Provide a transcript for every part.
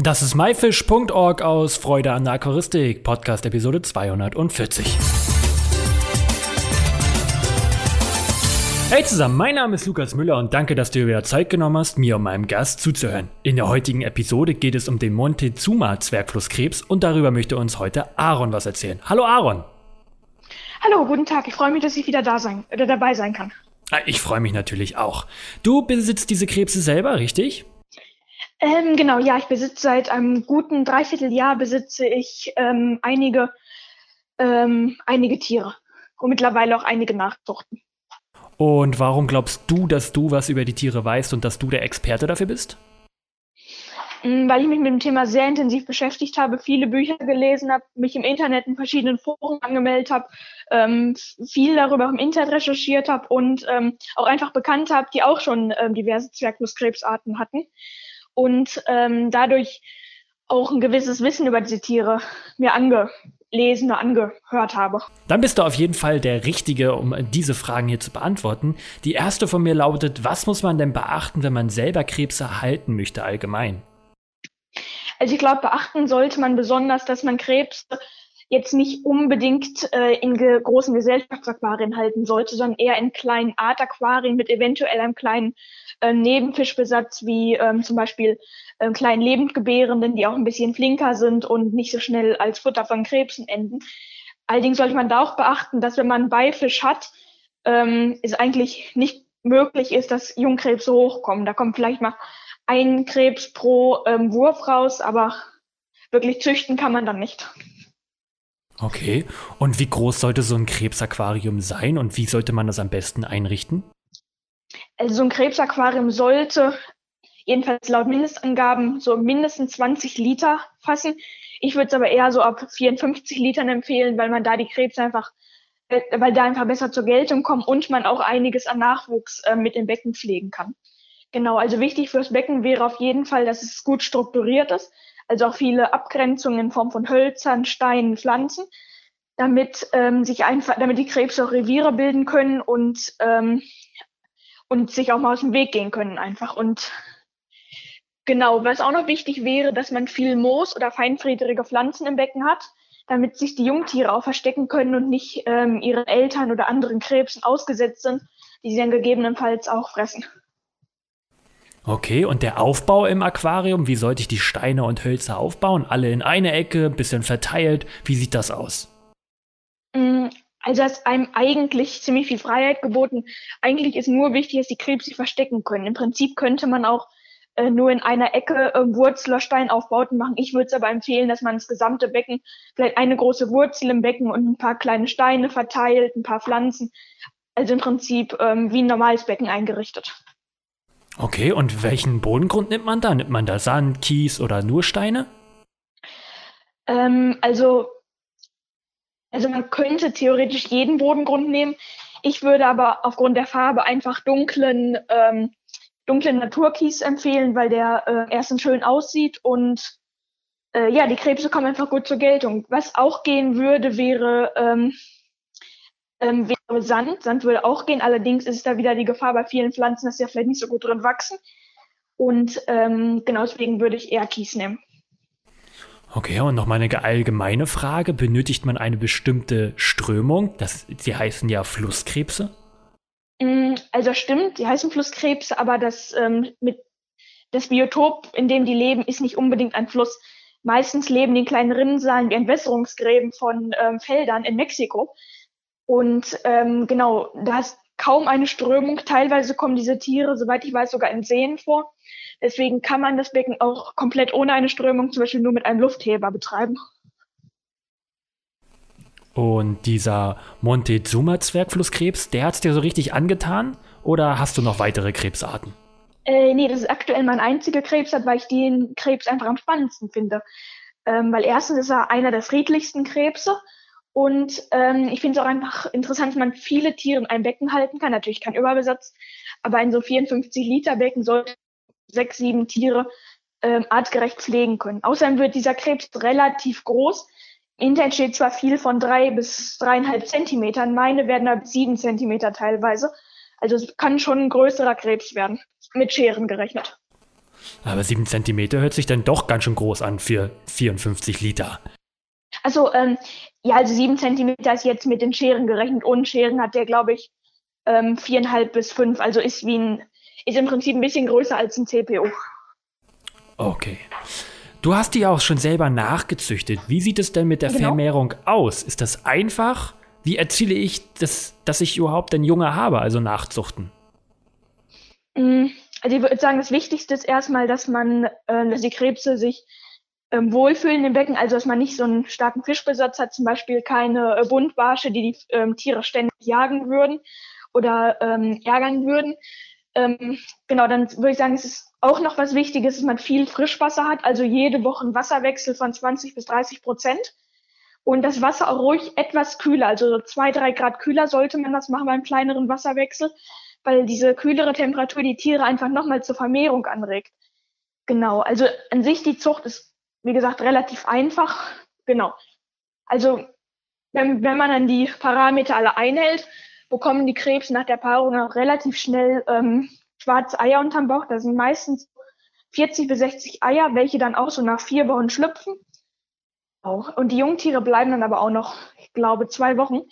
Das ist myfish.org aus Freude an der Aquaristik, Podcast Episode 240. Hey zusammen, mein Name ist Lukas Müller und danke, dass du dir wieder Zeit genommen hast, mir und meinem Gast zuzuhören. In der heutigen Episode geht es um den Montezuma-Zwergflusskrebs und darüber möchte uns heute Aaron was erzählen. Hallo Aaron! Hallo, guten Tag. Ich freue mich, dass ich wieder da sein, oder dabei sein kann. Ah, ich freue mich natürlich auch. Du besitzt diese Krebse selber, richtig? Ähm, genau, ja, ich besitze seit einem guten Dreivierteljahr besitze ich ähm, einige, ähm, einige Tiere und mittlerweile auch einige Nachzuchten. Und warum glaubst du, dass du was über die Tiere weißt und dass du der Experte dafür bist? Mm, weil ich mich mit dem Thema sehr intensiv beschäftigt habe, viele Bücher gelesen habe, mich im Internet in verschiedenen Foren angemeldet habe, ähm, viel darüber im Internet recherchiert habe und ähm, auch einfach bekannt habe, die auch schon ähm, diverse Zwergflusskrebsarten hatten und ähm, dadurch auch ein gewisses Wissen über diese Tiere mir angelesen oder angehört habe. Dann bist du auf jeden Fall der Richtige, um diese Fragen hier zu beantworten. Die erste von mir lautet, was muss man denn beachten, wenn man selber Krebs erhalten möchte allgemein? Also ich glaube, beachten sollte man besonders, dass man Krebs jetzt nicht unbedingt äh, in ge großen Gesellschaftsaquarien halten sollte, sondern eher in kleinen Artaquarien mit eventuell einem kleinen äh, Nebenfischbesatz, wie ähm, zum Beispiel äh, kleinen Lebendgebärenden, die auch ein bisschen flinker sind und nicht so schnell als Futter von Krebsen enden. Allerdings sollte man da auch beachten, dass wenn man Beifisch hat, ähm, es eigentlich nicht möglich ist, dass Jungkrebse hochkommen. Da kommt vielleicht mal ein Krebs pro ähm, Wurf raus, aber wirklich züchten kann man dann nicht. Okay. Und wie groß sollte so ein Krebsaquarium sein und wie sollte man das am besten einrichten? Also so ein Krebsaquarium sollte jedenfalls laut Mindestangaben so mindestens 20 Liter fassen. Ich würde es aber eher so ab 54 Litern empfehlen, weil man da die Krebse einfach, äh, weil da einfach besser zur Geltung kommen und man auch einiges an Nachwuchs äh, mit dem Becken pflegen kann. Genau, also wichtig fürs Becken wäre auf jeden Fall, dass es gut strukturiert ist, also auch viele Abgrenzungen in Form von Hölzern, Steinen, Pflanzen, damit ähm, sich einfach, damit die Krebse auch Reviere bilden können und ähm, und sich auch mal aus dem Weg gehen können einfach und genau, was auch noch wichtig wäre, dass man viel Moos oder feinfriedrige Pflanzen im Becken hat, damit sich die Jungtiere auch verstecken können und nicht ähm, ihren Eltern oder anderen Krebsen ausgesetzt sind, die sie dann gegebenenfalls auch fressen. Okay, und der Aufbau im Aquarium, wie sollte ich die Steine und Hölzer aufbauen? Alle in eine Ecke, bisschen verteilt. Wie sieht das aus? Also ist einem eigentlich ziemlich viel Freiheit geboten. Eigentlich ist nur wichtig, dass die Krebs sich verstecken können. Im Prinzip könnte man auch äh, nur in einer Ecke äh, Wurzel- oder Steinaufbauten machen. Ich würde es aber empfehlen, dass man das gesamte Becken, vielleicht eine große Wurzel im Becken und ein paar kleine Steine verteilt, ein paar Pflanzen. Also im Prinzip ähm, wie ein normales Becken eingerichtet. Okay, und welchen Bodengrund nimmt man da? Nimmt man da Sand, Kies oder nur Steine? Ähm, also, also man könnte theoretisch jeden Bodengrund nehmen. Ich würde aber aufgrund der Farbe einfach dunklen, ähm, dunklen Naturkies empfehlen, weil der äh, erstens schön aussieht und äh, ja, die Krebse kommen einfach gut zur Geltung. Was auch gehen würde, wäre ähm, ähm, wäre Sand. Sand würde auch gehen. Allerdings ist da wieder die Gefahr bei vielen Pflanzen, dass sie ja vielleicht nicht so gut drin wachsen. Und ähm, genau deswegen würde ich eher Kies nehmen. Okay, und nochmal eine allgemeine Frage. Benötigt man eine bestimmte Strömung? Das, sie heißen ja Flusskrebse. Mm, also stimmt, die heißen Flusskrebse, aber das, ähm, mit, das Biotop, in dem die leben, ist nicht unbedingt ein Fluss. Meistens leben die in kleinen Rinnsalen wie Entwässerungsgräben von ähm, Feldern in Mexiko. Und ähm, genau, da ist kaum eine Strömung. Teilweise kommen diese Tiere, soweit ich weiß, sogar in Seen vor. Deswegen kann man das Becken auch komplett ohne eine Strömung, zum Beispiel nur mit einem Luftheber betreiben. Und dieser Montezuma-Zwergflusskrebs, der hat es dir so richtig angetan? Oder hast du noch weitere Krebsarten? Äh, nee, das ist aktuell mein einziger Krebsart, weil ich den Krebs einfach am spannendsten finde. Ähm, weil erstens ist er einer der friedlichsten Krebse und ähm, ich finde es auch einfach interessant, dass man viele Tiere in einem Becken halten kann. Natürlich kein Überbesatz, aber in so 54 Liter Becken sollte sechs, sieben Tiere ähm, artgerecht pflegen können. Außerdem wird dieser Krebs relativ groß. Internet steht zwar viel von drei bis dreieinhalb Zentimetern, meine werden ab sieben Zentimeter teilweise. Also es kann schon ein größerer Krebs werden, mit Scheren gerechnet. Aber 7 cm hört sich dann doch ganz schön groß an für 54 Liter. Also, ähm, ja, also 7 cm ist jetzt mit den Scheren gerechnet. Ohne Scheren hat der, glaube ich, ähm, 4,5 bis 5. Also ist wie ein, ist im Prinzip ein bisschen größer als ein CPO. Okay. Du hast die auch schon selber nachgezüchtet. Wie sieht es denn mit der genau. Vermehrung aus? Ist das einfach? Wie erziele ich, das, dass ich überhaupt einen Junge habe, also nachzuchten? Mm, also ich würde sagen, das Wichtigste ist erstmal, dass man, äh, dass die Krebse sich ähm, wohlfühlen im Becken, also dass man nicht so einen starken Fischbesatz hat, zum Beispiel keine äh, Buntbarsche, die die ähm, Tiere ständig jagen würden oder ähm, ärgern würden. Ähm, genau, dann würde ich sagen, es ist auch noch was Wichtiges, dass man viel Frischwasser hat, also jede Woche einen Wasserwechsel von 20 bis 30 Prozent. Und das Wasser auch ruhig etwas kühler, also zwei, drei Grad kühler sollte man das machen beim kleineren Wasserwechsel, weil diese kühlere Temperatur die Tiere einfach nochmal zur Vermehrung anregt. Genau, also an sich die Zucht ist, wie gesagt, relativ einfach. Genau. Also wenn, wenn man dann die Parameter alle einhält, bekommen die Krebs nach der Paarung auch relativ schnell ähm, schwarze Eier unterm Bauch. Das sind meistens 40 bis 60 Eier, welche dann auch so nach vier Wochen schlüpfen. Und die Jungtiere bleiben dann aber auch noch, ich glaube, zwei Wochen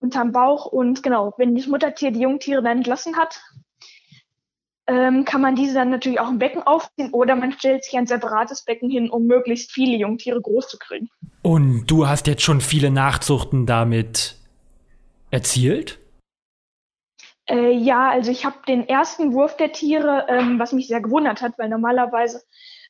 unterm Bauch. Und genau, wenn das Muttertier die Jungtiere dann entlassen hat, ähm, kann man diese dann natürlich auch im Becken aufziehen oder man stellt sich ein separates Becken hin, um möglichst viele Jungtiere groß zu kriegen. Und du hast jetzt schon viele Nachzuchten damit erzielt? Äh, ja, also ich habe den ersten Wurf der Tiere, ähm, was mich sehr gewundert hat, weil normalerweise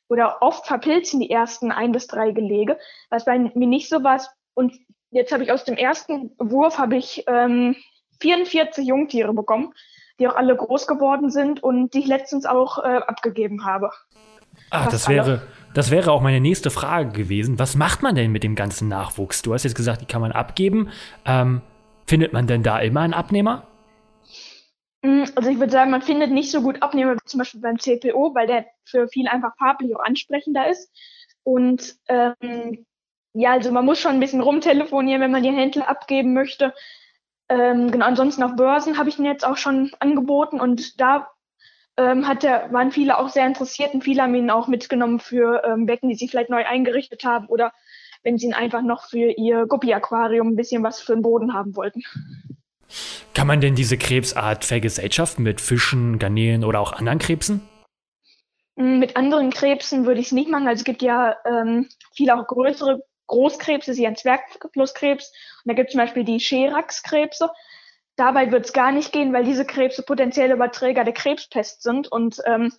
oder oft verpilzen die ersten ein bis drei Gelege, was bei mir nicht so war. Und jetzt habe ich aus dem ersten Wurf habe ich ähm, 44 Jungtiere bekommen, die auch alle groß geworden sind und die ich letztens auch äh, abgegeben habe. Ah, das wäre, das wäre auch meine nächste Frage gewesen. Was macht man denn mit dem ganzen Nachwuchs? Du hast jetzt gesagt, die kann man abgeben. Ähm, findet man denn da immer einen Abnehmer? Mm, also ich würde sagen, man findet nicht so gut Abnehmer wie zum Beispiel beim CPO, weil der für viele einfach farblich auch ansprechender ist. Und ähm, ja, also man muss schon ein bisschen rumtelefonieren, wenn man den Händler abgeben möchte. Ähm, genau, ansonsten auf Börsen habe ich ihn jetzt auch schon angeboten und da ähm, hat der, waren viele auch sehr interessiert und viele haben ihn auch mitgenommen für ähm, Becken, die sie vielleicht neu eingerichtet haben oder wenn sie ihn einfach noch für ihr Guppi-Aquarium ein bisschen was für den Boden haben wollten. Kann man denn diese Krebsart vergesellschaften mit Fischen, Garnelen oder auch anderen Krebsen? Mm, mit anderen Krebsen würde ich es nicht machen. Also es gibt ja ähm, viele auch größere Großkrebse, sie ein Zwergflusskrebs. Und da gibt es zum Beispiel die Cherax-Krebse. Dabei wird es gar nicht gehen, weil diese Krebse potenzielle Überträger der Krebspest sind. Und ähm,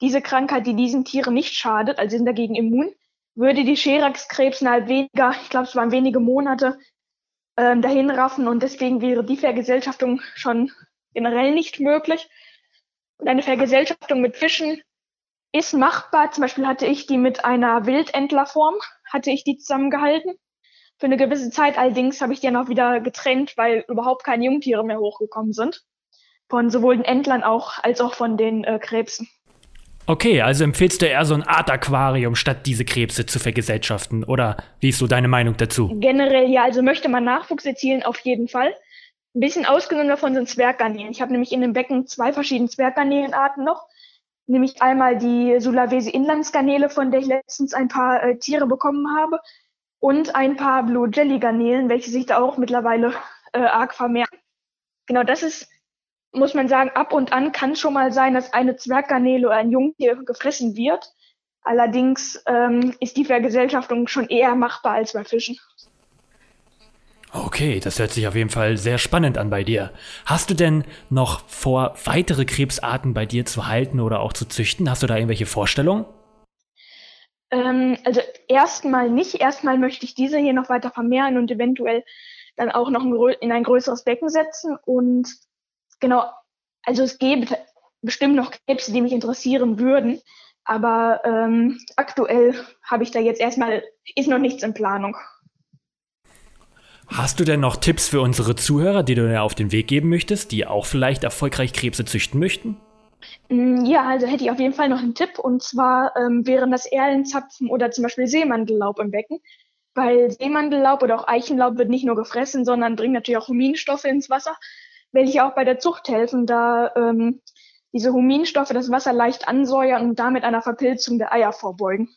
diese Krankheit, die diesen Tieren nicht schadet, also sind dagegen immun, würde die Cherax-Krebs innerhalb weniger, ich glaube, es waren wenige Monate, ähm, dahin raffen und deswegen wäre die Vergesellschaftung schon generell nicht möglich. Und eine Vergesellschaftung mit Fischen ist machbar. Zum Beispiel hatte ich die mit einer Wildentlerform, hatte ich die zusammengehalten. Für eine gewisse Zeit allerdings habe ich die dann auch wieder getrennt, weil überhaupt keine Jungtiere mehr hochgekommen sind. Von sowohl den Entlern auch als auch von den äh, Krebsen. Okay, also empfiehlst du eher so eine Art Aquarium, statt diese Krebse zu vergesellschaften? Oder wie ist so deine Meinung dazu? Generell ja, also möchte man Nachwuchs erzielen, auf jeden Fall. Ein bisschen ausgenommen davon sind Zwerggarnelen. Ich habe nämlich in dem Becken zwei verschiedene Zwerggarnelenarten noch. Nämlich einmal die Sulawesi Inlandsgarnele, von der ich letztens ein paar äh, Tiere bekommen habe. Und ein paar Blue Jelly Garnelen, welche sich da auch mittlerweile äh, arg vermehren. Genau, das ist muss man sagen, ab und an kann schon mal sein, dass eine Zwerggarnele oder ein Jungtier gefressen wird. Allerdings ähm, ist die Vergesellschaftung schon eher machbar als bei Fischen. Okay, das hört sich auf jeden Fall sehr spannend an bei dir. Hast du denn noch vor, weitere Krebsarten bei dir zu halten oder auch zu züchten? Hast du da irgendwelche Vorstellungen? Ähm, also erstmal nicht. Erstmal möchte ich diese hier noch weiter vermehren und eventuell dann auch noch in ein größeres Becken setzen. Und genau, also es gäbe bestimmt noch Krebse, die mich interessieren würden, aber ähm, aktuell habe ich da jetzt erstmal, ist noch nichts in Planung. Hast du denn noch Tipps für unsere Zuhörer, die du dir auf den Weg geben möchtest, die auch vielleicht erfolgreich Krebse züchten möchten? Mm, ja, also hätte ich auf jeden Fall noch einen Tipp und zwar ähm, wären das Erlenzapfen oder zum Beispiel Seemandellaub im Becken. Weil Seemandellaub oder auch Eichenlaub wird nicht nur gefressen, sondern bringt natürlich auch Huminstoffe ins Wasser welche auch bei der Zucht helfen, da ähm, diese Huminstoffe das Wasser leicht ansäuern und damit einer Verpilzung der Eier vorbeugen.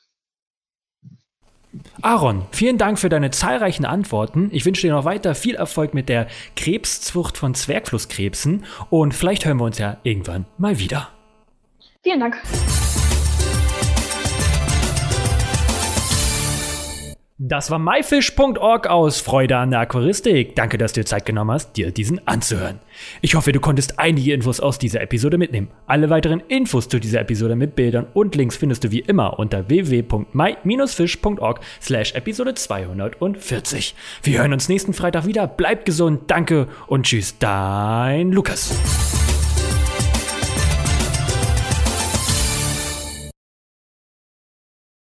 Aaron, vielen Dank für deine zahlreichen Antworten. Ich wünsche dir noch weiter viel Erfolg mit der Krebszucht von Zwergflusskrebsen und vielleicht hören wir uns ja irgendwann mal wieder. Vielen Dank. Das war myfish.org aus Freude an der Aquaristik. Danke, dass du dir Zeit genommen hast, dir diesen anzuhören. Ich hoffe, du konntest einige Infos aus dieser Episode mitnehmen. Alle weiteren Infos zu dieser Episode mit Bildern und Links findest du wie immer unter www.my-fish.org slash Episode 240. Wir hören uns nächsten Freitag wieder. Bleib gesund, danke und tschüss, dein Lukas.